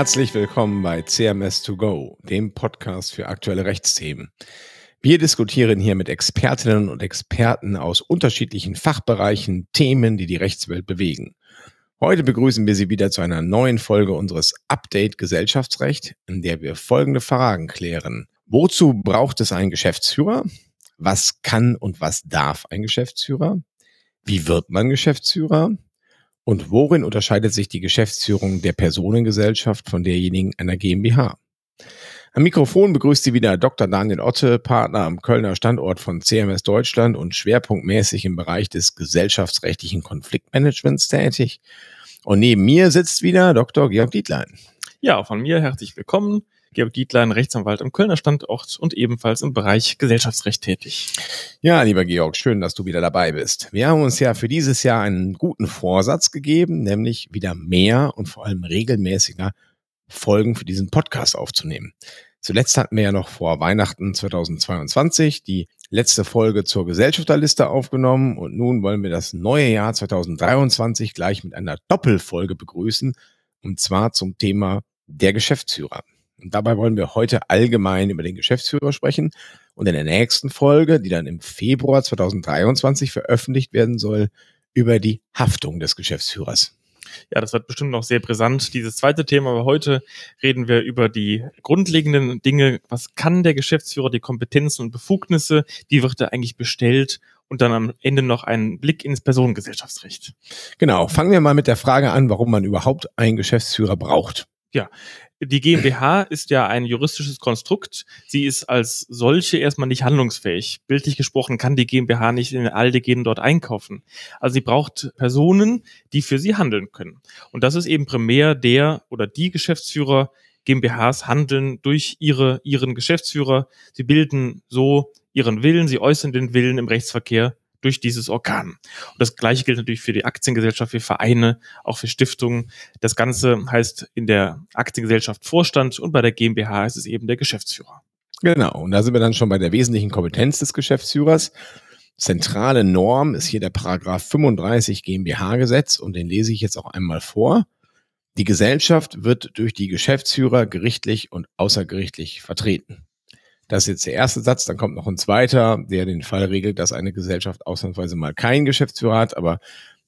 Herzlich willkommen bei CMS2Go, dem Podcast für aktuelle Rechtsthemen. Wir diskutieren hier mit Expertinnen und Experten aus unterschiedlichen Fachbereichen Themen, die die Rechtswelt bewegen. Heute begrüßen wir Sie wieder zu einer neuen Folge unseres Update Gesellschaftsrecht, in der wir folgende Fragen klären. Wozu braucht es einen Geschäftsführer? Was kann und was darf ein Geschäftsführer? Wie wird man Geschäftsführer? Und worin unterscheidet sich die Geschäftsführung der Personengesellschaft von derjenigen einer GmbH? Am Mikrofon begrüßt Sie wieder Dr. Daniel Otte, Partner am Kölner Standort von CMS Deutschland und schwerpunktmäßig im Bereich des gesellschaftsrechtlichen Konfliktmanagements tätig. Und neben mir sitzt wieder Dr. Georg Dietlein. Ja, von mir herzlich willkommen. Georg Dietlein, Rechtsanwalt am Kölner Standort und ebenfalls im Bereich Gesellschaftsrecht tätig. Ja, lieber Georg, schön, dass du wieder dabei bist. Wir haben uns ja für dieses Jahr einen guten Vorsatz gegeben, nämlich wieder mehr und vor allem regelmäßiger Folgen für diesen Podcast aufzunehmen. Zuletzt hatten wir ja noch vor Weihnachten 2022 die letzte Folge zur Gesellschafterliste aufgenommen und nun wollen wir das neue Jahr 2023 gleich mit einer Doppelfolge begrüßen und zwar zum Thema der Geschäftsführer. Und dabei wollen wir heute allgemein über den Geschäftsführer sprechen und in der nächsten Folge, die dann im Februar 2023 veröffentlicht werden soll, über die Haftung des Geschäftsführers. Ja, das wird bestimmt noch sehr brisant, dieses zweite Thema. Aber heute reden wir über die grundlegenden Dinge. Was kann der Geschäftsführer, die Kompetenzen und Befugnisse? Wie wird er eigentlich bestellt? Und dann am Ende noch einen Blick ins Personengesellschaftsrecht. Genau. Fangen wir mal mit der Frage an, warum man überhaupt einen Geschäftsführer braucht. Ja, die GmbH ist ja ein juristisches Konstrukt. Sie ist als solche erstmal nicht handlungsfähig. Bildlich gesprochen kann die GmbH nicht in Alde gehen dort einkaufen. Also sie braucht Personen, die für sie handeln können. Und das ist eben primär der oder die Geschäftsführer GmbHs handeln durch ihre, ihren Geschäftsführer. Sie bilden so ihren Willen, sie äußern den Willen im Rechtsverkehr durch dieses Organ. Und das Gleiche gilt natürlich für die Aktiengesellschaft, für Vereine, auch für Stiftungen. Das Ganze heißt in der Aktiengesellschaft Vorstand und bei der GmbH ist es eben der Geschäftsführer. Genau, und da sind wir dann schon bei der wesentlichen Kompetenz des Geschäftsführers. Zentrale Norm ist hier der Paragraph 35 GmbH-Gesetz und den lese ich jetzt auch einmal vor. Die Gesellschaft wird durch die Geschäftsführer gerichtlich und außergerichtlich vertreten. Das ist jetzt der erste Satz, dann kommt noch ein zweiter, der den Fall regelt, dass eine Gesellschaft ausnahmsweise mal keinen Geschäftsführer hat, aber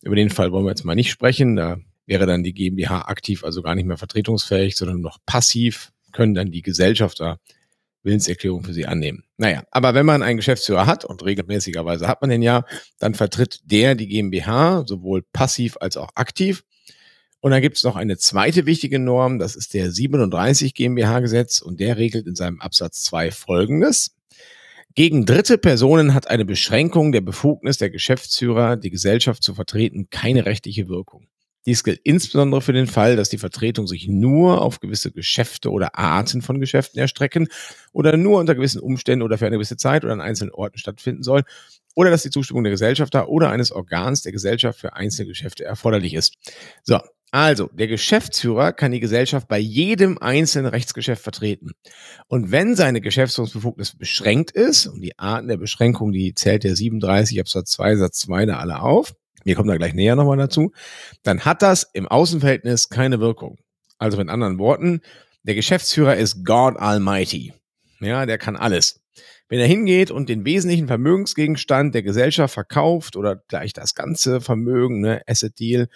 über den Fall wollen wir jetzt mal nicht sprechen. Da wäre dann die GmbH aktiv, also gar nicht mehr vertretungsfähig, sondern noch passiv, können dann die Gesellschafter Willenserklärung für sie annehmen. Naja, aber wenn man einen Geschäftsführer hat, und regelmäßigerweise hat man den ja, dann vertritt der die GmbH sowohl passiv als auch aktiv. Und dann gibt es noch eine zweite wichtige Norm, das ist der 37 GmbH-Gesetz und der regelt in seinem Absatz 2 Folgendes. Gegen dritte Personen hat eine Beschränkung der Befugnis der Geschäftsführer, die Gesellschaft zu vertreten, keine rechtliche Wirkung. Dies gilt insbesondere für den Fall, dass die Vertretung sich nur auf gewisse Geschäfte oder Arten von Geschäften erstrecken oder nur unter gewissen Umständen oder für eine gewisse Zeit oder an einzelnen Orten stattfinden soll oder dass die Zustimmung der Gesellschafter oder eines Organs der Gesellschaft für einzelne Geschäfte erforderlich ist. So, also, der Geschäftsführer kann die Gesellschaft bei jedem einzelnen Rechtsgeschäft vertreten. Und wenn seine Geschäftsführungsbefugnis beschränkt ist, und die Arten der Beschränkung, die zählt der 37 Absatz 2 Satz 2 da alle auf, wir kommen da gleich näher nochmal dazu, dann hat das im Außenverhältnis keine Wirkung. Also mit anderen Worten, der Geschäftsführer ist God Almighty. Ja, der kann alles. Wenn er hingeht und den wesentlichen Vermögensgegenstand der Gesellschaft verkauft oder gleich das ganze Vermögen, ne, Asset Deal,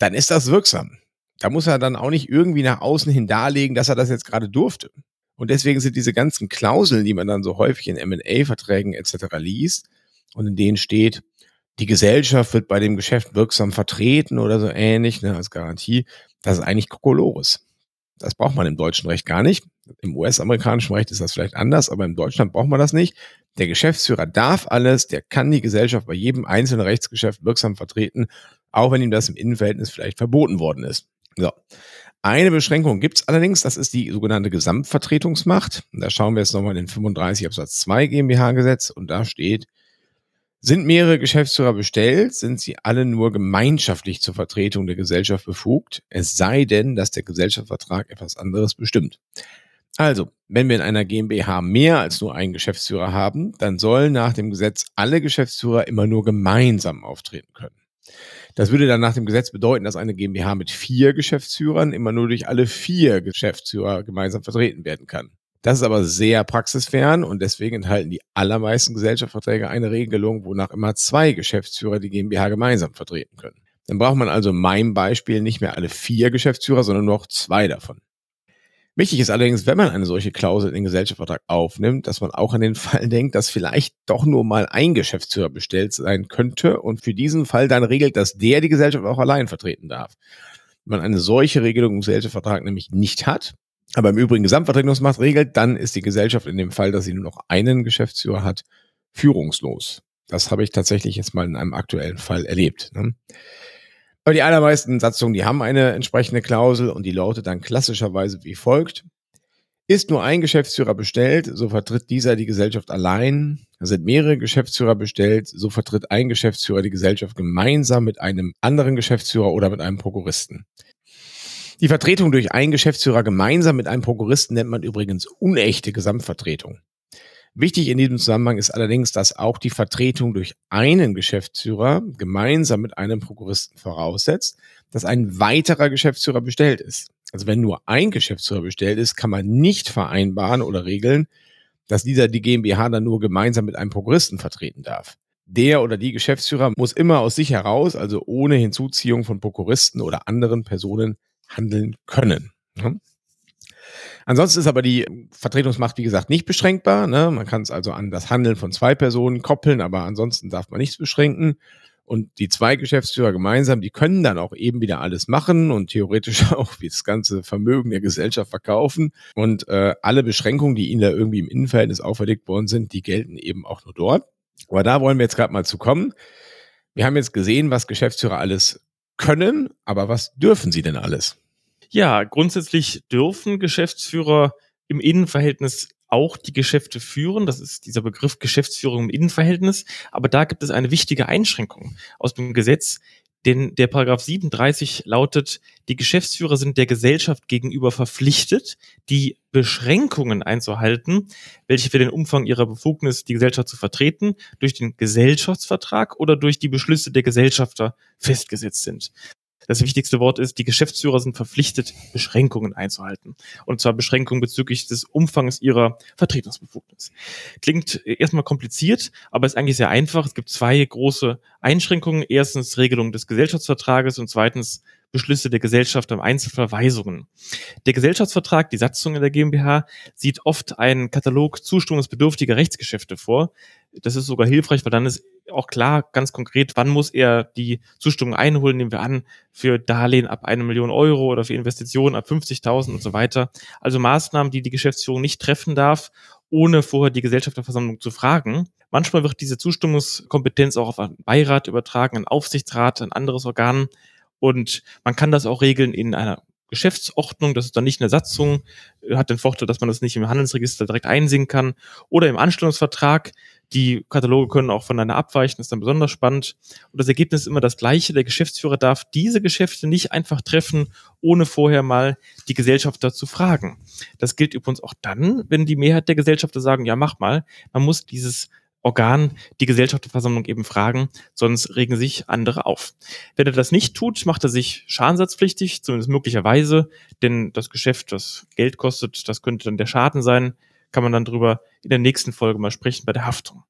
dann ist das wirksam. Da muss er dann auch nicht irgendwie nach außen hin darlegen, dass er das jetzt gerade durfte. Und deswegen sind diese ganzen Klauseln, die man dann so häufig in M&A-Verträgen etc. liest und in denen steht, die Gesellschaft wird bei dem Geschäft wirksam vertreten oder so ähnlich, ne, als Garantie, das ist eigentlich Kokolores. Das braucht man im deutschen Recht gar nicht. Im US-amerikanischen Recht ist das vielleicht anders, aber in Deutschland braucht man das nicht. Der Geschäftsführer darf alles, der kann die Gesellschaft bei jedem einzelnen Rechtsgeschäft wirksam vertreten auch wenn ihm das im Innenverhältnis vielleicht verboten worden ist. So. Eine Beschränkung gibt's allerdings, das ist die sogenannte Gesamtvertretungsmacht. Da schauen wir jetzt nochmal in den 35 Absatz 2 GmbH-Gesetz und da steht, sind mehrere Geschäftsführer bestellt, sind sie alle nur gemeinschaftlich zur Vertretung der Gesellschaft befugt, es sei denn, dass der Gesellschaftsvertrag etwas anderes bestimmt. Also, wenn wir in einer GmbH mehr als nur einen Geschäftsführer haben, dann sollen nach dem Gesetz alle Geschäftsführer immer nur gemeinsam auftreten können. Das würde dann nach dem Gesetz bedeuten, dass eine GmbH mit vier Geschäftsführern immer nur durch alle vier Geschäftsführer gemeinsam vertreten werden kann. Das ist aber sehr praxisfern und deswegen enthalten die allermeisten Gesellschaftsverträge eine Regelung, wonach immer zwei Geschäftsführer die GmbH gemeinsam vertreten können. Dann braucht man also in meinem Beispiel nicht mehr alle vier Geschäftsführer, sondern nur noch zwei davon. Wichtig ist allerdings, wenn man eine solche Klausel in den Gesellschaftsvertrag aufnimmt, dass man auch an den Fall denkt, dass vielleicht doch nur mal ein Geschäftsführer bestellt sein könnte und für diesen Fall dann regelt, dass der die Gesellschaft auch allein vertreten darf. Wenn man eine solche Regelung im Gesellschaftsvertrag nämlich nicht hat, aber im Übrigen Gesamtvertretungsmacht regelt, dann ist die Gesellschaft in dem Fall, dass sie nur noch einen Geschäftsführer hat, führungslos. Das habe ich tatsächlich jetzt mal in einem aktuellen Fall erlebt. Ne? Aber die allermeisten Satzungen, die haben eine entsprechende Klausel und die lautet dann klassischerweise wie folgt. Ist nur ein Geschäftsführer bestellt, so vertritt dieser die Gesellschaft allein. Sind mehrere Geschäftsführer bestellt, so vertritt ein Geschäftsführer die Gesellschaft gemeinsam mit einem anderen Geschäftsführer oder mit einem Prokuristen. Die Vertretung durch einen Geschäftsführer gemeinsam mit einem Prokuristen nennt man übrigens unechte Gesamtvertretung. Wichtig in diesem Zusammenhang ist allerdings, dass auch die Vertretung durch einen Geschäftsführer gemeinsam mit einem Prokuristen voraussetzt, dass ein weiterer Geschäftsführer bestellt ist. Also wenn nur ein Geschäftsführer bestellt ist, kann man nicht vereinbaren oder regeln, dass dieser die GmbH dann nur gemeinsam mit einem Prokuristen vertreten darf. Der oder die Geschäftsführer muss immer aus sich heraus, also ohne Hinzuziehung von Prokuristen oder anderen Personen handeln können. Ansonsten ist aber die Vertretungsmacht, wie gesagt, nicht beschränkbar. Ne? Man kann es also an das Handeln von zwei Personen koppeln, aber ansonsten darf man nichts beschränken. Und die zwei Geschäftsführer gemeinsam, die können dann auch eben wieder alles machen und theoretisch auch das ganze Vermögen der Gesellschaft verkaufen. Und äh, alle Beschränkungen, die ihnen da irgendwie im Innenverhältnis auferlegt worden sind, die gelten eben auch nur dort. Aber da wollen wir jetzt gerade mal zu kommen. Wir haben jetzt gesehen, was Geschäftsführer alles können, aber was dürfen sie denn alles? Ja, grundsätzlich dürfen Geschäftsführer im Innenverhältnis auch die Geschäfte führen. Das ist dieser Begriff Geschäftsführung im Innenverhältnis. Aber da gibt es eine wichtige Einschränkung aus dem Gesetz. Denn der Paragraph 37 lautet, die Geschäftsführer sind der Gesellschaft gegenüber verpflichtet, die Beschränkungen einzuhalten, welche für den Umfang ihrer Befugnis, die Gesellschaft zu vertreten, durch den Gesellschaftsvertrag oder durch die Beschlüsse der Gesellschafter festgesetzt sind. Das wichtigste Wort ist, die Geschäftsführer sind verpflichtet, Beschränkungen einzuhalten. Und zwar Beschränkungen bezüglich des Umfangs ihrer Vertretungsbefugnis. Klingt erstmal kompliziert, aber ist eigentlich sehr einfach. Es gibt zwei große Einschränkungen. Erstens Regelung des Gesellschaftsvertrages und zweitens Beschlüsse der Gesellschaft im Einzelverweisungen. Der Gesellschaftsvertrag, die Satzung in der GmbH, sieht oft einen Katalog zustimmungsbedürftiger Rechtsgeschäfte vor. Das ist sogar hilfreich, weil dann ist auch klar, ganz konkret, wann muss er die Zustimmung einholen, nehmen wir an, für Darlehen ab eine Million Euro oder für Investitionen ab 50.000 und so weiter. Also Maßnahmen, die die Geschäftsführung nicht treffen darf, ohne vorher die Gesellschafterversammlung zu fragen. Manchmal wird diese Zustimmungskompetenz auch auf einen Beirat übertragen, einen Aufsichtsrat, ein anderes Organ. Und man kann das auch regeln in einer Geschäftsordnung, das ist dann nicht eine Satzung, hat den Vorteil, dass man das nicht im Handelsregister direkt einsehen kann. Oder im Anstellungsvertrag, die Kataloge können auch voneinander abweichen, ist dann besonders spannend. Und das Ergebnis ist immer das gleiche. Der Geschäftsführer darf diese Geschäfte nicht einfach treffen, ohne vorher mal die Gesellschafter zu fragen. Das gilt übrigens auch dann, wenn die Mehrheit der Gesellschafter sagen, ja, mach mal. Man muss dieses Organ die Gesellschafterversammlung eben fragen, sonst regen sich andere auf. Wenn er das nicht tut, macht er sich schadensatzpflichtig, zumindest möglicherweise, denn das Geschäft, das Geld kostet, das könnte dann der Schaden sein, kann man dann drüber in der nächsten Folge mal sprechen bei der Haftung.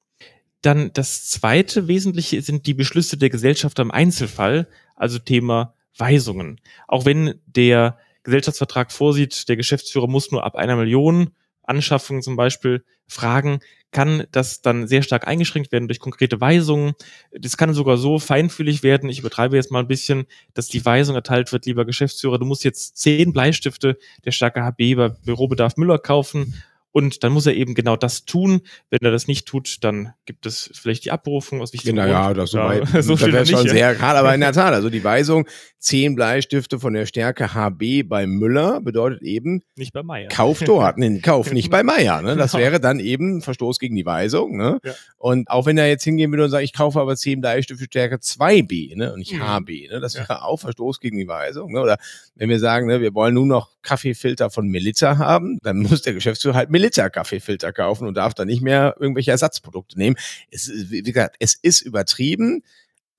Dann das zweite Wesentliche sind die Beschlüsse der Gesellschafter im Einzelfall, also Thema Weisungen. Auch wenn der Gesellschaftsvertrag vorsieht, der Geschäftsführer muss nur ab einer Million Anschaffungen zum Beispiel fragen, kann das dann sehr stark eingeschränkt werden durch konkrete Weisungen. Das kann sogar so feinfühlig werden, ich übertreibe jetzt mal ein bisschen, dass die Weisung erteilt wird, lieber Geschäftsführer, du musst jetzt zehn Bleistifte der Stärke HB bei Bürobedarf Müller kaufen und dann muss er eben genau das tun. Wenn er das nicht tut, dann gibt es vielleicht die Abberufung aus wichtigem Genau, ja, das, so weit, so das wäre schon nicht, sehr gerade, aber in der Tat, also die Weisung, zehn Bleistifte von der Stärke HB bei Müller bedeutet eben nicht bei Meier. Kauf dort, nee, kauf nicht bei Meier. Ne? Das genau. wäre dann eben Verstoß gegen die Weisung. Ne? Ja. Und auch wenn er jetzt hingehen würde und sagt, ich kaufe aber zehn Bleistifte Stärke 2B ne? und nicht mhm. HB, ne? das wäre ja. auch Verstoß gegen die Weisung. Ne? Oder wenn wir sagen, ne, wir wollen nur noch Kaffeefilter von Melita haben, dann muss der Geschäftsführer halt Melitta-Kaffeefilter kaufen und darf dann nicht mehr irgendwelche Ersatzprodukte nehmen. Es ist, wie gesagt, es ist übertrieben,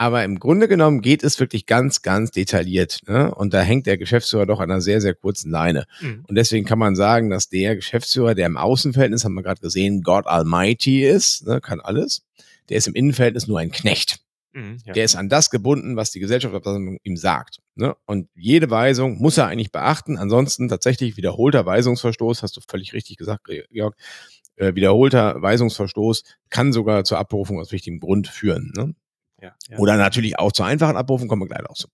Aber im Grunde genommen geht es wirklich ganz, ganz detailliert. Ne? Und da hängt der Geschäftsführer doch an einer sehr, sehr kurzen Leine. Mhm. Und deswegen kann man sagen, dass der Geschäftsführer, der im Außenverhältnis, haben wir gerade gesehen, God Almighty ist, ne, kann alles, der ist im Innenverhältnis nur ein Knecht. Mhm, ja. Der ist an das gebunden, was die Gesellschaftsversammlung ihm sagt. Ne? Und jede Weisung muss er eigentlich beachten. Ansonsten tatsächlich wiederholter Weisungsverstoß, hast du völlig richtig gesagt, Georg, äh, wiederholter Weisungsverstoß kann sogar zur Abberufung aus wichtigem Grund führen. Ne? Ja, ja. Oder natürlich auch zur einfachen Abrufung, kommen wir gleich auch zu.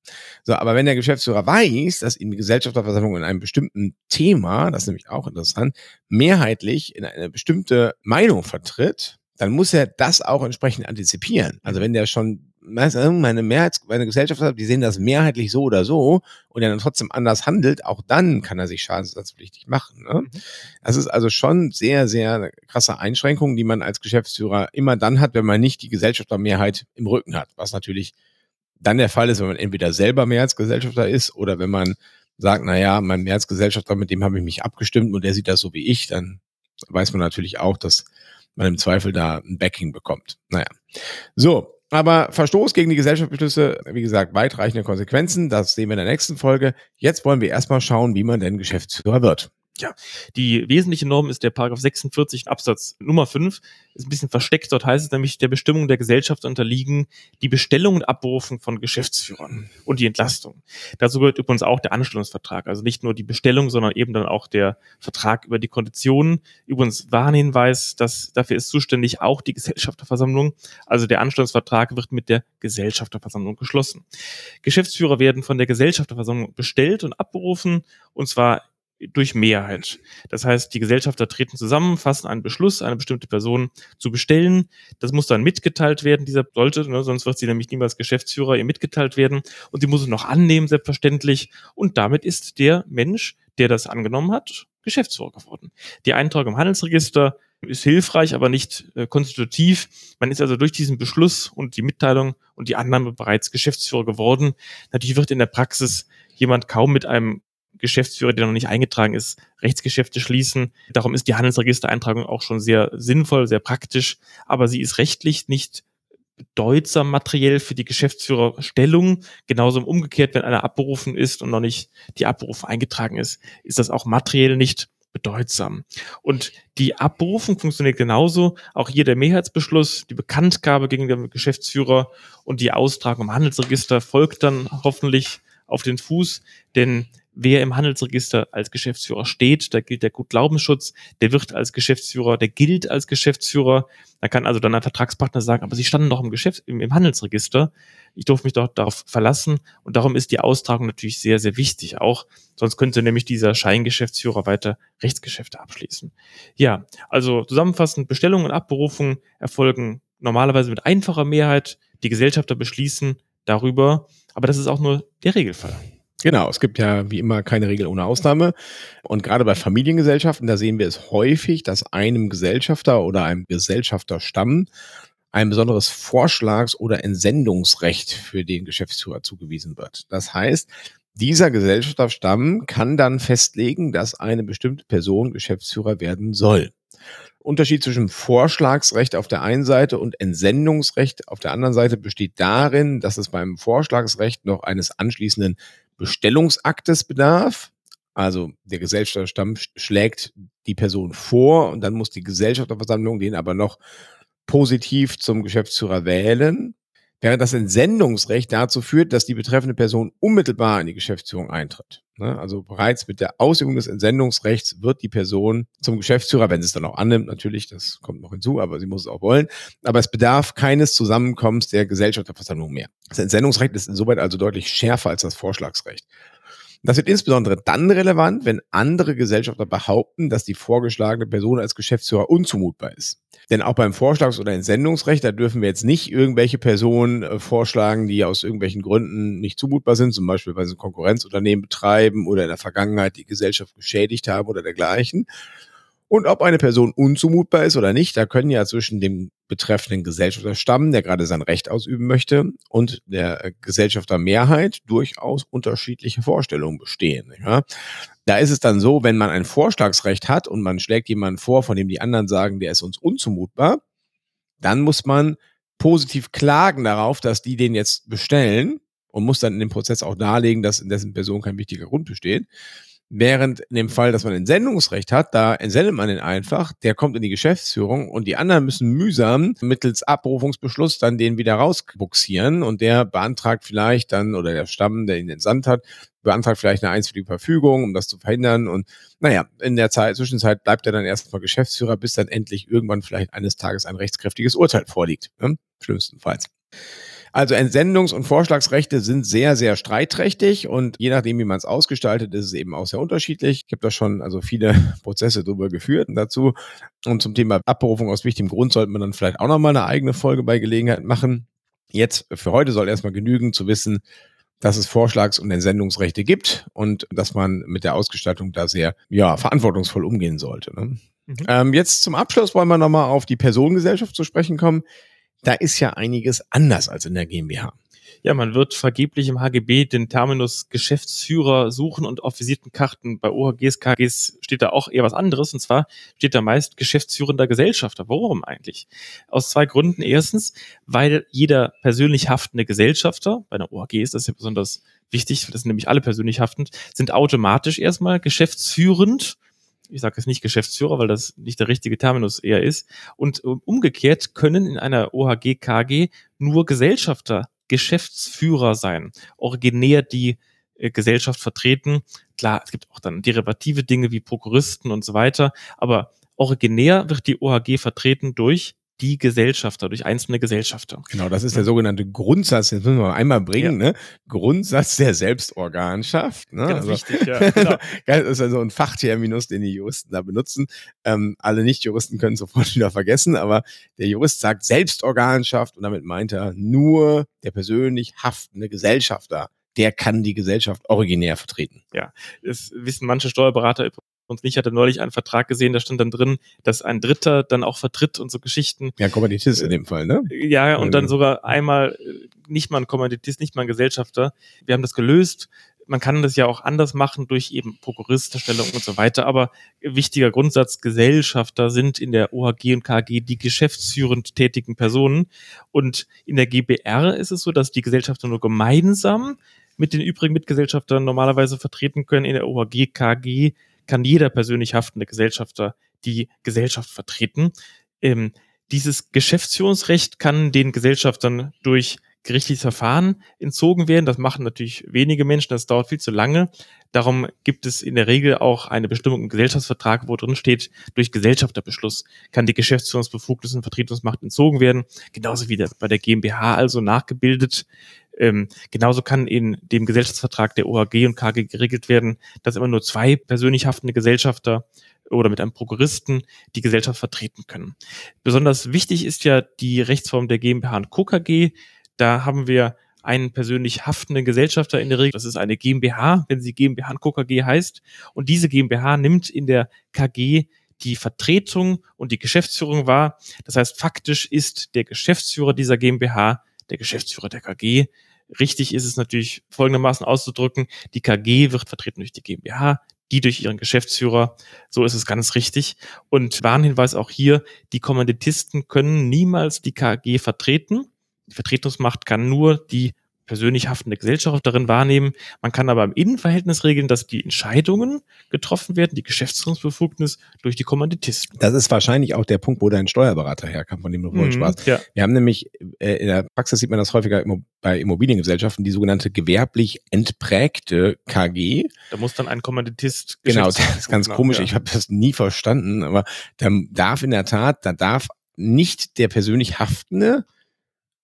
So, aber wenn der Geschäftsführer weiß, dass ihm die Gesellschafterversammlung in einem bestimmten Thema, das ist nämlich auch interessant, mehrheitlich in eine bestimmte Meinung vertritt, dann muss er das auch entsprechend antizipieren. Also wenn der schon meine Mehrheits, meine Gesellschaft hat, die sehen das mehrheitlich so oder so und er dann trotzdem anders handelt, auch dann kann er sich schadensersatzpflichtig machen. Ne? Mhm. Das ist also schon sehr, sehr krasse Einschränkungen, die man als Geschäftsführer immer dann hat, wenn man nicht die Gesellschaftermehrheit im Rücken hat, was natürlich dann der Fall ist, wenn man entweder selber Mehrheitsgesellschafter ist oder wenn man sagt, na ja, mein Mehrheitsgesellschafter, mit dem habe ich mich abgestimmt und der sieht das so wie ich, dann weiß man natürlich auch, dass man im Zweifel da ein Backing bekommt. Naja. So, aber Verstoß gegen die Gesellschaftsbeschlüsse, wie gesagt, weitreichende Konsequenzen. Das sehen wir in der nächsten Folge. Jetzt wollen wir erstmal schauen, wie man denn Geschäftsführer wird. Ja, die wesentliche Norm ist der Paragraph 46 Absatz Nummer 5. Ist ein bisschen versteckt. Dort heißt es nämlich, der Bestimmung der Gesellschaft unterliegen die Bestellung und Abberufung von Geschäftsführern und die Entlastung. Dazu gehört übrigens auch der Anstellungsvertrag. Also nicht nur die Bestellung, sondern eben dann auch der Vertrag über die Konditionen. Übrigens Warnhinweis, dass dafür ist zuständig auch die Gesellschafterversammlung. Also der Anstellungsvertrag wird mit der Gesellschafterversammlung geschlossen. Geschäftsführer werden von der Gesellschafterversammlung bestellt und abberufen und zwar durch Mehrheit. Das heißt, die Gesellschafter treten zusammen, fassen einen Beschluss, eine bestimmte Person zu bestellen. Das muss dann mitgeteilt werden, dieser sollte, ne, sonst wird sie nämlich niemals Geschäftsführer ihr mitgeteilt werden. Und sie muss es noch annehmen, selbstverständlich. Und damit ist der Mensch, der das angenommen hat, Geschäftsführer geworden. Die Eintragung im Handelsregister ist hilfreich, aber nicht äh, konstitutiv. Man ist also durch diesen Beschluss und die Mitteilung und die Annahme bereits Geschäftsführer geworden. Natürlich wird in der Praxis jemand kaum mit einem Geschäftsführer, der noch nicht eingetragen ist, Rechtsgeschäfte schließen. Darum ist die Handelsregistereintragung auch schon sehr sinnvoll, sehr praktisch, aber sie ist rechtlich nicht bedeutsam materiell für die Geschäftsführerstellung. Genauso umgekehrt, wenn einer abberufen ist und noch nicht die Abberufung eingetragen ist, ist das auch materiell nicht bedeutsam. Und die Abberufung funktioniert genauso. Auch hier der Mehrheitsbeschluss, die Bekanntgabe gegen den Geschäftsführer und die Austragung im Handelsregister folgt dann hoffentlich auf den Fuß, denn wer im Handelsregister als Geschäftsführer steht, da gilt der Gutglaubensschutz, der wird als Geschäftsführer, der gilt als Geschäftsführer. Da kann also dann ein Vertragspartner sagen, aber Sie standen doch im Geschäft, im, im Handelsregister. Ich durfte mich doch darauf verlassen. Und darum ist die Austragung natürlich sehr, sehr wichtig auch. Sonst könnte nämlich dieser Scheingeschäftsführer weiter Rechtsgeschäfte abschließen. Ja, also zusammenfassend, Bestellungen und Abberufungen erfolgen normalerweise mit einfacher Mehrheit. Die Gesellschafter beschließen darüber. Aber das ist auch nur der Regelfall. Genau, es gibt ja wie immer keine Regel ohne Ausnahme. Und gerade bei Familiengesellschaften, da sehen wir es häufig, dass einem Gesellschafter oder einem Gesellschafterstamm ein besonderes Vorschlags- oder Entsendungsrecht für den Geschäftsführer zugewiesen wird. Das heißt, dieser Gesellschafterstamm kann dann festlegen, dass eine bestimmte Person Geschäftsführer werden soll. Unterschied zwischen Vorschlagsrecht auf der einen Seite und Entsendungsrecht auf der anderen Seite besteht darin, dass es beim Vorschlagsrecht noch eines anschließenden Bestellungsaktes bedarf. Also der Gesellschafterstamm schlägt die Person vor und dann muss die Gesellschafterversammlung den aber noch positiv zum Geschäftsführer wählen, während das Entsendungsrecht dazu führt, dass die betreffende Person unmittelbar in die Geschäftsführung eintritt. Ne? Also bereits mit der Ausübung des Entsendungsrechts wird die Person zum Geschäftsführer, wenn sie es dann auch annimmt, natürlich, das kommt noch hinzu, aber sie muss es auch wollen. Aber es bedarf keines Zusammenkommens der Gesellschafterversammlung mehr. Das Entsendungsrecht ist insoweit also deutlich schärfer als das Vorschlagsrecht. Das wird insbesondere dann relevant, wenn andere Gesellschafter behaupten, dass die vorgeschlagene Person als Geschäftsführer unzumutbar ist. Denn auch beim Vorschlags- oder Entsendungsrecht, da dürfen wir jetzt nicht irgendwelche Personen äh, vorschlagen, die aus irgendwelchen Gründen nicht zumutbar sind, zum Beispiel weil sie ein Konkurrenzunternehmen betreiben oder in der Vergangenheit die Gesellschaft geschädigt haben oder dergleichen, und ob eine Person unzumutbar ist oder nicht, da können ja zwischen dem betreffenden Gesellschafterstamm, der gerade sein Recht ausüben möchte, und der Gesellschaftermehrheit durchaus unterschiedliche Vorstellungen bestehen. Ja? Da ist es dann so, wenn man ein Vorschlagsrecht hat und man schlägt jemanden vor, von dem die anderen sagen, der ist uns unzumutbar, dann muss man positiv klagen darauf, dass die den jetzt bestellen und muss dann in dem Prozess auch darlegen, dass in dessen Person kein wichtiger Grund besteht. Während in dem Fall, dass man ein Sendungsrecht hat, da entsendet man den einfach, der kommt in die Geschäftsführung und die anderen müssen mühsam mittels Abrufungsbeschluss dann den wieder rausbuxieren und der beantragt vielleicht dann, oder der Stamm, der ihn entsandt hat, beantragt vielleicht eine einzige Verfügung, um das zu verhindern. Und naja, in der Zeit, Zwischenzeit bleibt er dann erstmal Geschäftsführer, bis dann endlich irgendwann vielleicht eines Tages ein rechtskräftiges Urteil vorliegt. Ne? Schlimmstenfalls. Also Entsendungs- und Vorschlagsrechte sind sehr, sehr streitträchtig und je nachdem, wie man es ausgestaltet, ist es eben auch sehr unterschiedlich. Ich habe da schon also viele Prozesse drüber geführt dazu. Und zum Thema Abberufung aus wichtigem Grund sollte man dann vielleicht auch nochmal eine eigene Folge bei Gelegenheit machen. Jetzt für heute soll erstmal genügen zu wissen, dass es Vorschlags- und Entsendungsrechte gibt und dass man mit der Ausgestaltung da sehr ja, verantwortungsvoll umgehen sollte. Ne? Mhm. Ähm, jetzt zum Abschluss wollen wir nochmal auf die Personengesellschaft zu sprechen kommen da ist ja einiges anders als in der GmbH. Ja, man wird vergeblich im HGB den Terminus Geschäftsführer suchen und auf visierten Karten bei OHGs, KGs steht da auch eher was anderes und zwar steht da meist geschäftsführender Gesellschafter. Warum eigentlich? Aus zwei Gründen. Erstens, weil jeder persönlich haftende Gesellschafter, bei einer OHG ist das ja besonders wichtig, das sind nämlich alle persönlich haftend, sind automatisch erstmal geschäftsführend ich sage jetzt nicht Geschäftsführer, weil das nicht der richtige Terminus eher ist. Und ähm, umgekehrt können in einer OHG, KG nur Gesellschafter Geschäftsführer sein, originär die äh, Gesellschaft vertreten. Klar, es gibt auch dann derivative Dinge wie Prokuristen und so weiter, aber originär wird die OHG vertreten durch die Gesellschafter, durch einzelne Gesellschafter. Genau, das ist der sogenannte Grundsatz, den müssen wir einmal bringen, ja. ne? Grundsatz der Selbstorganschaft. Ne? Ganz also, wichtig, ja. Genau. das ist also ein Fachterminus, den die Juristen da benutzen. Ähm, alle Nicht-Juristen können sofort wieder vergessen, aber der Jurist sagt Selbstorganschaft und damit meint er nur der persönlich haftende Gesellschafter der kann die Gesellschaft originär vertreten. Ja, das wissen manche Steuerberater und ich hatte neulich einen Vertrag gesehen, da stand dann drin, dass ein Dritter dann auch vertritt und so Geschichten. Ja, Kommanditist in dem Fall, ne? Ja, und dann sogar einmal äh, nicht mal ein Kommanditist, nicht mal ein Gesellschafter. Wir haben das gelöst. Man kann das ja auch anders machen durch eben Prokuristerstellung und so weiter. Aber wichtiger Grundsatz, Gesellschafter sind in der OHG und KG die geschäftsführend tätigen Personen. Und in der GBR ist es so, dass die Gesellschafter nur gemeinsam mit den übrigen Mitgesellschaftern normalerweise vertreten können. In der OHG, KG kann jeder persönlich haftende Gesellschafter die Gesellschaft vertreten. Ähm, dieses Geschäftsführungsrecht kann den Gesellschaftern durch gerichtliches Verfahren entzogen werden. Das machen natürlich wenige Menschen, das dauert viel zu lange. Darum gibt es in der Regel auch eine Bestimmung im Gesellschaftsvertrag, wo drin steht, durch Gesellschafterbeschluss kann die Geschäftsführungsbefugnis und Vertretungsmacht entzogen werden. Genauso wie bei der GmbH also nachgebildet. Ähm, genauso kann in dem Gesellschaftsvertrag der OHG und KG geregelt werden, dass immer nur zwei persönlich haftende Gesellschafter oder mit einem Prokuristen die Gesellschaft vertreten können. Besonders wichtig ist ja die Rechtsform der GmbH und Co. Da haben wir einen persönlich haftenden Gesellschafter in der Regel. Das ist eine GmbH, wenn sie GmbH und Co. Heißt. Und diese GmbH nimmt in der KG die Vertretung und die Geschäftsführung wahr. Das heißt, faktisch ist der Geschäftsführer dieser GmbH der Geschäftsführer der KG Richtig ist es natürlich folgendermaßen auszudrücken, die KG wird vertreten durch die GmbH, die durch ihren Geschäftsführer. So ist es ganz richtig. Und Warnhinweis auch hier, die Kommanditisten können niemals die KG vertreten. Die Vertretungsmacht kann nur die persönlich haftende Gesellschaft darin wahrnehmen. Man kann aber im Innenverhältnis regeln, dass die Entscheidungen getroffen werden, die Geschäftsführungsbefugnis durch die Kommanditisten. Das ist wahrscheinlich auch der Punkt, wo dein Steuerberater herkam, von dem du vorhin mhm, sprachst. Ja. Wir haben nämlich, äh, in der Praxis sieht man das häufiger bei Immobiliengesellschaften, die sogenannte gewerblich entprägte KG. Da muss dann ein Kommanditist. Genau, das ist ganz komisch. Ja. Ich habe das nie verstanden, aber da darf in der Tat, da darf nicht der persönlich Haftende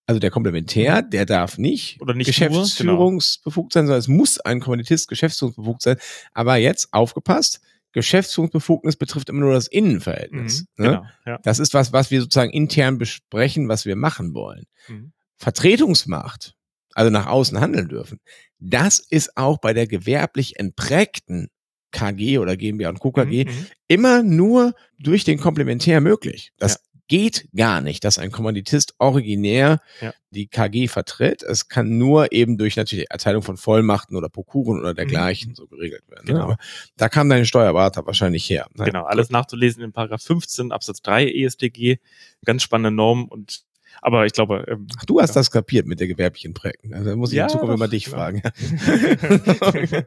also der Komplementär, mhm. der darf nicht, Oder nicht geschäftsführungsbefugt sein, sondern es muss ein Kommanditist geschäftsführungsbefugt sein. Aber jetzt aufgepasst, Geschäftsführungsbefugnis betrifft immer nur das Innenverhältnis. Mhm, ne? genau, ja. Das ist was, was wir sozusagen intern besprechen, was wir machen wollen. Mhm. Vertretungsmacht, also nach außen handeln dürfen, das ist auch bei der gewerblich entprägten KG oder GmbH und KKG mhm, mhm, immer nur durch den Komplementär möglich. Das geht gar nicht, dass ein Kommanditist originär ja. die KG vertritt. Es kann nur eben durch natürlich Erteilung von Vollmachten oder Prokuren oder dergleichen mhm. so geregelt werden. Ne? Genau. Aber da kam dein Steuerberater wahrscheinlich her. Genau, alles nachzulesen in Paragraph 15 Absatz 3 ESDG. Ganz spannende Norm und Aber ich glaube. Ähm, Ach, du hast ja. das kapiert mit der gewerblichen Prägen. Also muss ich ja, in Zukunft immer dich fragen. okay.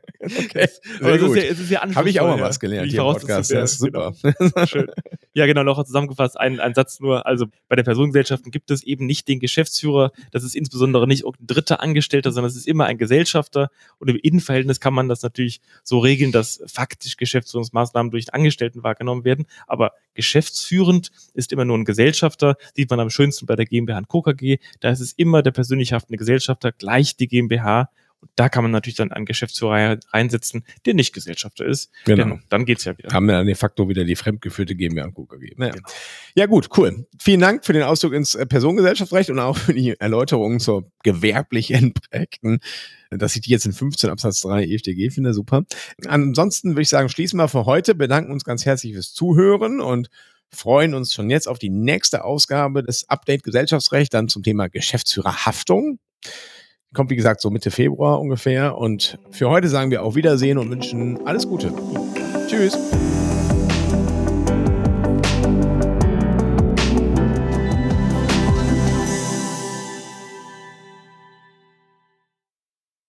Sehr gut. Es ist ja, ja Habe ich auch mal was gelernt hier im Podcast. Ja, ist super. Genau. Schön. Ja, genau, noch zusammengefasst, ein, ein Satz nur. Also bei den Personengesellschaften gibt es eben nicht den Geschäftsführer. Das ist insbesondere nicht irgendein dritter Angestellter, sondern es ist immer ein Gesellschafter. Und im Innenverhältnis kann man das natürlich so regeln, dass faktisch Geschäftsführungsmaßnahmen durch Angestellten wahrgenommen werden. Aber geschäftsführend ist immer nur ein Gesellschafter. Sieht man am schönsten bei der GmbH und Co. KG. Da ist es immer der persönlich haftende Gesellschafter gleich die GmbH und da kann man natürlich dann einen Geschäftsführer reinsetzen, der nicht Gesellschafter ist. Genau. dann geht's ja wieder. Haben wir dann de facto wieder die fremdgeführte GmbH und KG. Naja. Genau. Ja gut, cool. Vielen Dank für den Ausdruck ins äh, Personengesellschaftsrecht und auch für die Erläuterung zur gewerblich entprägten dass ich die jetzt in 15 Absatz 3 EFDG finde, super. Ansonsten würde ich sagen, schließen wir für heute, bedanken uns ganz herzlich fürs Zuhören und freuen uns schon jetzt auf die nächste Ausgabe des Update Gesellschaftsrecht, dann zum Thema Geschäftsführerhaftung. Kommt, wie gesagt, so Mitte Februar ungefähr. Und für heute sagen wir auf Wiedersehen und wünschen alles Gute. Tschüss.